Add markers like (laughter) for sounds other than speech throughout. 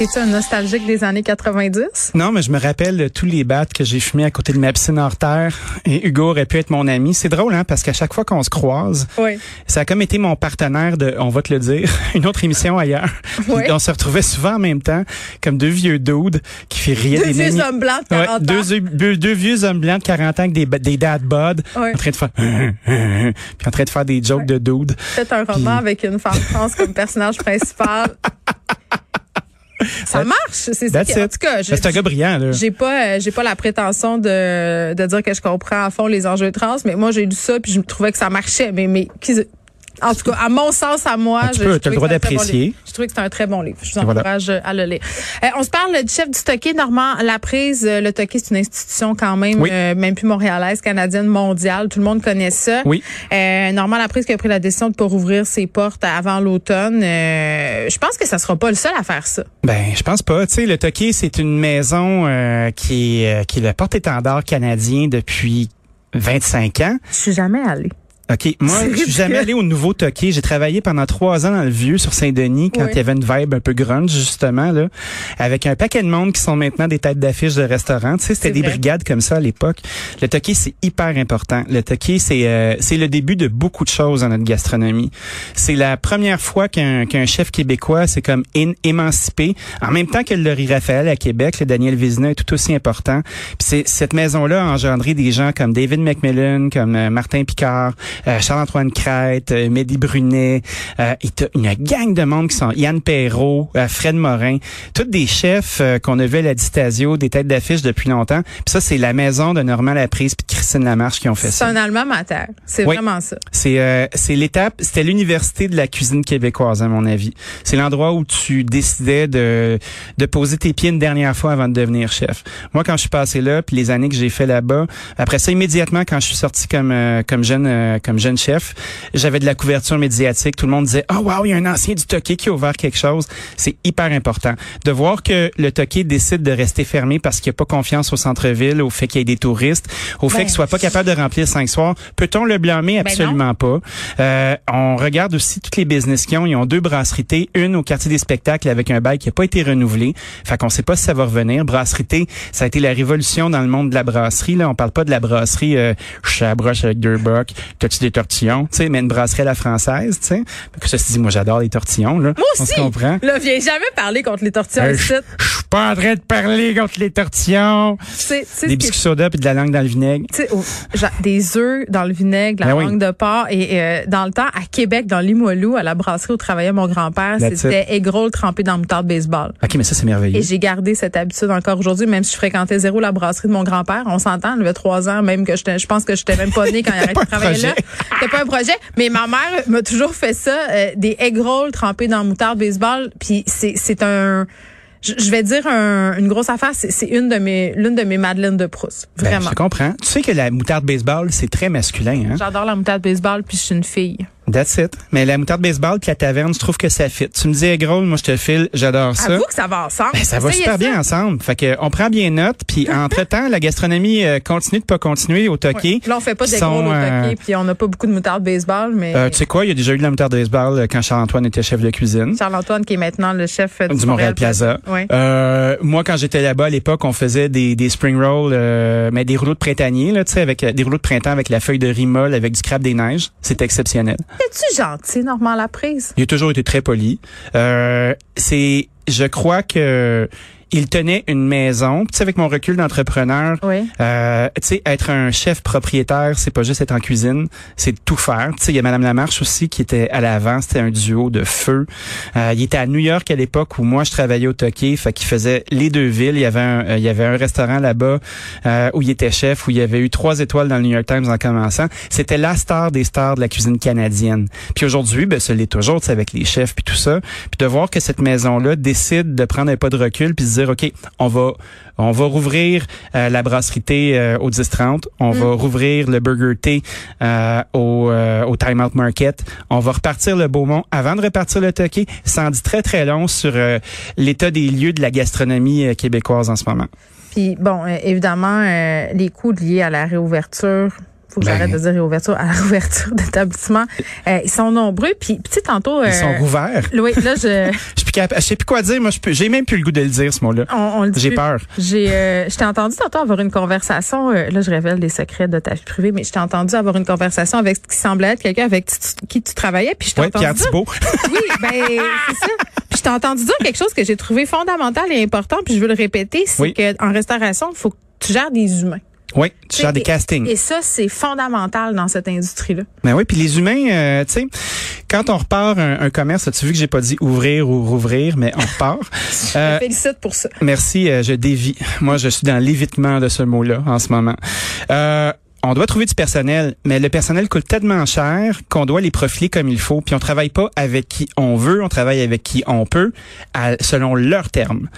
Es-tu un nostalgique des années 90? Non, mais je me rappelle de tous les battes que j'ai fumés à côté de ma piscine hors terre. Et Hugo aurait pu être mon ami. C'est drôle, hein, parce qu'à chaque fois qu'on se croise, Oui. ça a comme été mon partenaire de, on va te le dire, (laughs) une autre émission ailleurs. Oui. On se retrouvait souvent en même temps, comme deux vieux dudes qui fait rire Deux des vieux hommes blancs de Ouais, 40 ans. deux, deux, deux vieux hommes blancs de 40 ans avec des, des dad bod, Ouais. en train de faire, (laughs) puis en train de faire des jokes de dudes. Peut-être un roman avec une femme trans comme personnage principal. (laughs) Ça marche, c'est ça. Qui- En tout cas, je- c'est un gars brillant, là. J'ai pas, euh, j'ai pas la prétention de, de dire que je comprends à fond les enjeux trans, mais moi j'ai lu ça puis je trouvais que ça marchait. Mais, mais qui- en tout cas, à mon sens, à moi, Ah, tu je- peux, je le droit bon d'apprécier. Je trouvais que c'était un très bon livre. Je vous Voilà. encourage à le lire. Euh, on se parle du chef du Toqué, Normand Laprise. Euh, Le Toqué, c'est une institution quand même, Oui. euh, même plus montréalaise, canadienne, mondiale. Tout le monde connaît ça. Oui. Euh, Normand Laprise qui a pris la décision de pas rouvrir ses portes avant l'automne. Euh, je pense que ça sera pas le seul à faire ça. Ben, je pense pas. Tu sais, le Toqué, c'est une maison euh, qui est euh, qui est le porte-étendard canadien depuis 25 ans. Je suis jamais allée. OK. Moi, je suis jamais allé au nouveau Toqué. J'ai travaillé pendant trois ans dans le vieux sur Saint-Denis quand Oui. il y avait une vibe un peu grunge, justement, là. Avec un paquet de monde qui sont maintenant des têtes d'affiche de restaurants. Tu sais, c'était des vrai. brigades comme ça à l'époque. Le Toqué, c'est hyper important. Le Toqué, c'est euh, c'est le début de beaucoup de choses dans notre gastronomie. C'est la première fois qu'un qu'un chef québécois s'est comme in- émancipé. En même temps que le Laurie Raphaël à Québec, le Daniel Vizina est tout aussi important. Puis c'est cette maison-là a engendré des gens comme David McMillan, comme euh, Martin Picard, Charles-Antoine Crête, euh, Mehdi Brunet, euh, et une gang de monde qui sont Yann Perrault, euh, Fred Morin, tous des chefs euh, qu'on a vus à la Distasio, des têtes d'affiche depuis longtemps. Puis ça, c'est la maison de Normand Laprise puis de Christine Lamarche qui ont fait C'est ça. un allemand mater. C'est Oui. vraiment ça. C'est euh, c'est l'étape, c'était l'université de la cuisine québécoise à mon avis. C'est l'endroit où tu décidais de de poser tes pieds une dernière fois avant de devenir chef. Moi quand je suis passé là, puis les années que j'ai fait là-bas, après ça immédiatement quand je suis sorti comme euh, comme jeune euh, comme jeune chef, j'avais de la couverture médiatique, tout le monde disait "Oh wow, il y a un ancien du Toqué qui a ouvert quelque chose." C'est hyper important de voir que le Toqué décide de rester fermé parce qu'il a pas confiance au centre-ville, au fait qu'il y ait des touristes, au fait Ben, qu'il soit pas capable de remplir cinq soirs. Peut-on le blâmer? Ben absolument pas. Euh, on regarde aussi toutes les business qu'ils ont. Ils ont deux brasseries une au quartier des spectacles avec un bail qui n'a pas été renouvelé. Fait qu'on sait pas si ça va revenir. Brasserie ça a été la révolution dans le monde de la brasserie. Là, on parle pas de la brasserie euh, je suis à la broche avec deux t'as-tu des tortillons, tu sais, mais une brasserie à la française, tu sais. Se dit, moi j'adore les tortillons, là. Moi On aussi. se comprend. Là, viens jamais parler contre les tortillas Euh, suis pas en train de parler contre les tortillons. C'est, c'est Des biscuits soda puis de la langue dans le vinaigre. tu sais, oh, genre, des œufs dans le vinaigre, la Ben oui. langue de porc. Et euh, dans le temps, à Québec, dans Limoilou, à la brasserie où travaillait mon grand-père, That's c'était egg roll trempé dans moutarde baseball. OK, mais ça c'est merveilleux. Et j'ai gardé cette habitude encore aujourd'hui, même si je fréquentais zéro la brasserie de mon grand-père. On s'entend, il avait trois ans, même que je pense que j'étais même pas née quand il (laughs) a arrêté pas de travailler là. C'était pas un projet? Mais ma mère m'a toujours fait ça, euh, des egg rolls trempés dans moutarde baseball. Puis c'est, c'est un, je je vais dire un- une grosse affaire, c'est, une de mes, l'une de mes madeleines de Proust. Ben, Vraiment. je comprends. Tu sais que la moutarde baseball, c'est très masculin, hein? J'adore la moutarde baseball, puis je suis une fille. That's it. Mais la moutarde baseball puis la taverne, je trouve que ça fit. Tu me dis, gros, moi je te file, j'adore ça. Avoue que ça va ensemble. Ben, ça va super ça. bien ensemble. Fait que on prend bien note, puis (laughs) entre-temps, la gastronomie euh, continue de pas continuer au Toqué. Là, on fait pas des gros au euh, toqué, puis on n'a pas beaucoup de moutarde baseball, mais Euh, tu sais quoi, il y a déjà eu de la moutarde baseball euh, quand Charles-Antoine était chef de cuisine. Charles-Antoine, qui est maintenant le chef euh, du, du Montréal Plaza. Euh, moi, quand j'étais là-bas à l'époque, on faisait des, des spring rolls, euh, mais des rouleaux de printanier, là, tu sais, avec euh, des rouleaux de printemps avec la feuille de rimol, avec du crabe des neiges. C'était exceptionnel. Es-tu gentil, Normand Laprise? Il a toujours été très poli. Euh, c'est, je crois que il tenait une maison. Tu sais, avec mon recul d'entrepreneur, Oui. euh, tu sais, être un chef propriétaire, c'est pas juste être en cuisine, c'est tout faire. Tu sais, il y a Madame Lamarche aussi qui était à l'avant, c'était un duo de feu. Euh, il était à New York à l'époque où moi je travaillais au Toqué, fait qu'il faisait les deux villes. Il y avait un, euh, il y avait un restaurant là-bas euh, où il était chef, où il y avait eu trois étoiles dans le New York Times en commençant. C'était la star des stars de la cuisine canadienne. Puis aujourd'hui, ben, ce l'est toujours, tu sais, avec les chefs puis tout ça. Puis de voir que cette maison-là décide de prendre un pas de recul puis dire, OK, on va, on va rouvrir euh, la brasserie thé euh, au 10-30. On va rouvrir le Burger Thé euh, au, euh, au Time Out Market. On va repartir le Beaumont avant de repartir le Toqué. Ça en dit très, très long sur l'état des lieux de la gastronomie québécoise en ce moment. Puis bon, évidemment, les coûts liés à la réouverture. Faut que Ben. j'arrête de dire réouverture à (laughs) la réouverture d'établissement. Euh, ils sont nombreux. Puis, sais, tantôt. Ils euh, sont rouverts. Oui, là, je, (laughs) Je plus je sais plus quoi dire. Moi, je peux- j'ai même plus le goût de le dire, ce mot-là. on, on le dit J'ai peur. J'ai, euh, je t'ai entendu tantôt avoir une conversation. euh, là, je révèle des secrets de ta vie privée, mais je t'ai entendu avoir une conversation avec ce qui semblait être quelqu'un avec qui tu, travaillais. Puis je t'ai Ouais, entendu Pierre dire- Thibault. (laughs) Oui, ben c'est ça. Puis je t'ai entendu dire quelque chose que j'ai trouvé fondamental et important, puis je veux le répéter, c'est Oui. que en restauration, il faut que tu gères des humains. Oui, tu gères des castings. Et ça, c'est fondamental dans cette industrie-là. Ben oui, puis les humains, euh, tu sais, quand on repart un, un commerce, as-tu vu que j'ai pas dit ouvrir ou rouvrir, mais on repart? (laughs) Je Euh, te félicite pour ça. merci, euh, je dévie. Moi, je suis dans l'évitement de ce mot-là en ce moment. Euh, on doit trouver du personnel, mais le personnel coûte tellement cher qu'on doit les profiler comme il faut. Puis on travaille pas avec qui on veut, on travaille avec qui on peut, à- selon leurs termes.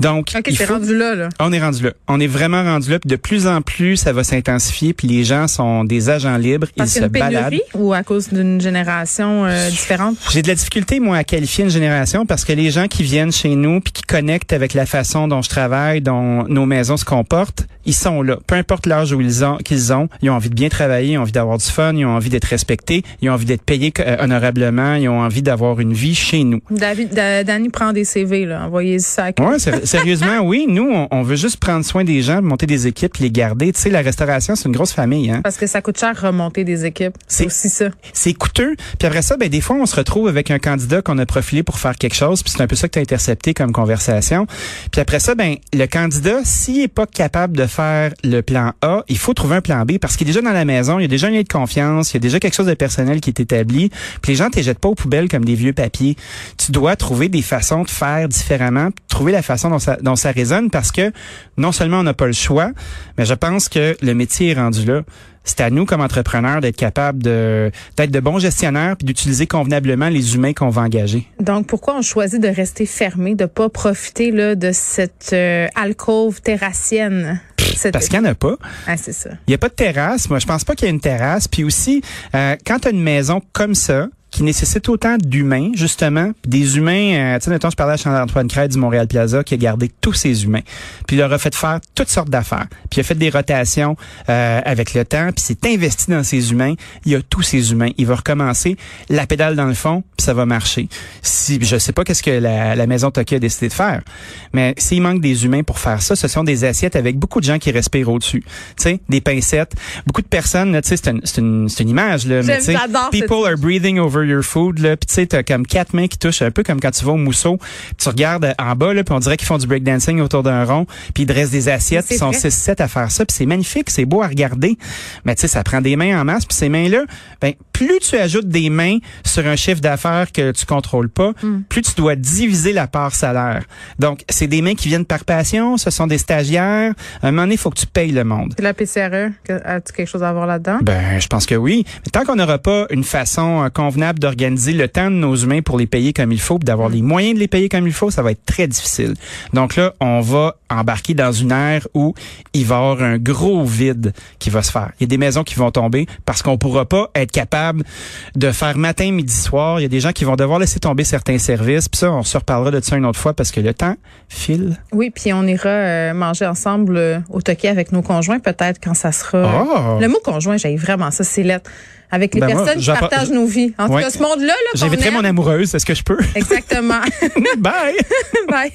Donc, OK, il t'es faut- rendu là, là. on est rendu là. On est vraiment rendu là. Puis de plus en plus, ça va s'intensifier. Puis les gens sont des agents libres. Parce ils se baladent. ou à cause d'une génération euh, différente? J'ai de la difficulté, moi, à qualifier une génération parce que les gens qui viennent chez nous puis qui connectent avec la façon dont je travaille, dont nos maisons se comportent, ils sont là. Peu importe l'âge où ils ont, qu'ils ont, ils ont envie de bien travailler, ils ont envie d'avoir du fun, ils ont envie d'être respectés, ils ont envie d'être payés euh, honorablement, ils ont envie d'avoir une vie chez nous. David, Da- Danny prend des CV, là. Envoyez ça à Ouais, sérieusement, oui. Nous, on, on veut juste prendre soin des gens, monter des équipes, les garder. Tu sais, la restauration, c'est une grosse famille, hein. Parce que ça coûte cher remonter des équipes. C'est aussi ça. c'est coûteux. Puis après ça, ben des fois, on se retrouve avec un candidat qu'on a profilé pour faire quelque chose, puis c'est un peu ça que tu as intercepté comme conversation. Puis après ça, ben le candidat, s'il est pas capable de faire le plan A, il faut trouver un plan B parce qu'il est déjà dans la maison, il y a déjà un lien de confiance, il y a déjà quelque chose de personnel qui est établi. Puis les gens ne jettent pas aux poubelles comme des vieux papiers. Tu dois trouver des façons de faire différemment, trouver la façon dont ça, dont ça résonne parce que non seulement on n'a pas le choix, mais je pense que le métier est rendu là c'est à nous comme entrepreneurs d'être capables de d'être de bons gestionnaires puis d'utiliser convenablement les humains qu'on va engager. Donc, pourquoi on choisit de rester fermé, de pas profiter là, de cette euh, alcôve terrassienne? Parce qu'il n'y en a pas. Ah, c'est ça. Il n'y a pas de terrasse. Moi, je pense pas qu'il y ait une terrasse. Puis aussi, euh, quand tu as une maison comme ça, qui nécessite autant d'humains, justement, des humains, euh, tu sais, mettons, je parlais à Charles-Antoine Crête du Montréal Plaza, qui a gardé tous ses humains, puis il leur a fait faire toutes sortes d'affaires, puis il a fait des rotations euh, avec le temps, puis s'est investi dans ses humains, il a tous ses humains, il va recommencer la pédale dans le fond, puis ça va marcher. Si Je sais pas qu'est-ce que la, la maison Toki a décidé de faire, mais s'il manque des humains pour faire ça, ce sont des assiettes avec beaucoup de gens qui respirent au-dessus, tu sais, des pincettes, beaucoup de personnes, tu sais, c'est une, c'est une, c'est une image, là, mais tu sais, people are breathing over your food là. Puis tu sais t'as comme quatre mains qui touchent un peu comme quand tu vas au mousseau. Tu regardes en bas là puis on dirait qu'ils font du breakdancing autour d'un rond. Puis ils dressent des assiettes. Ils sont vrai. 6 7 à faire ça. Puis c'est magnifique. C'est beau à regarder. Mais tu sais ça prend des mains en masse. Puis ces mains là ben plus tu ajoutes des mains sur un chiffre d'affaires que tu contrôles pas Hmm. plus tu dois diviser la part salaire donc c'est des mains qui viennent par passion ce sont des stagiaires à un moment donné il faut que tu payes le monde C'est la PCRE. As-tu quelque chose à voir là-dedans? ben, je pense que oui. Mais tant qu'on n'aura pas une façon euh, convenable d'organiser le temps de nos humains pour les payer comme il faut, puis d'avoir les moyens de les payer comme il faut, ça va être très difficile. Donc là, on va embarquer dans une ère où il va y avoir un gros vide qui va se faire. Il y a des maisons qui vont tomber parce qu'on pourra pas être capable de faire matin, midi, soir. Il y a des gens qui vont devoir laisser tomber certains services. Puis ça, on se reparlera de ça une autre fois parce que le temps file. Oui, puis on ira euh, manger ensemble euh, au Toki avec nos conjoints, peut-être quand ça sera. Oh! Le mot conjoint, j'ai vraiment ça, c'est lettre. Avec les Ben moi, personnes qui partagent nos vies. En tout cas, ce monde-là, là, J'inviterai mon amoureuse. Est-ce que je peux? Exactement. (laughs) Bye! (laughs) Bye.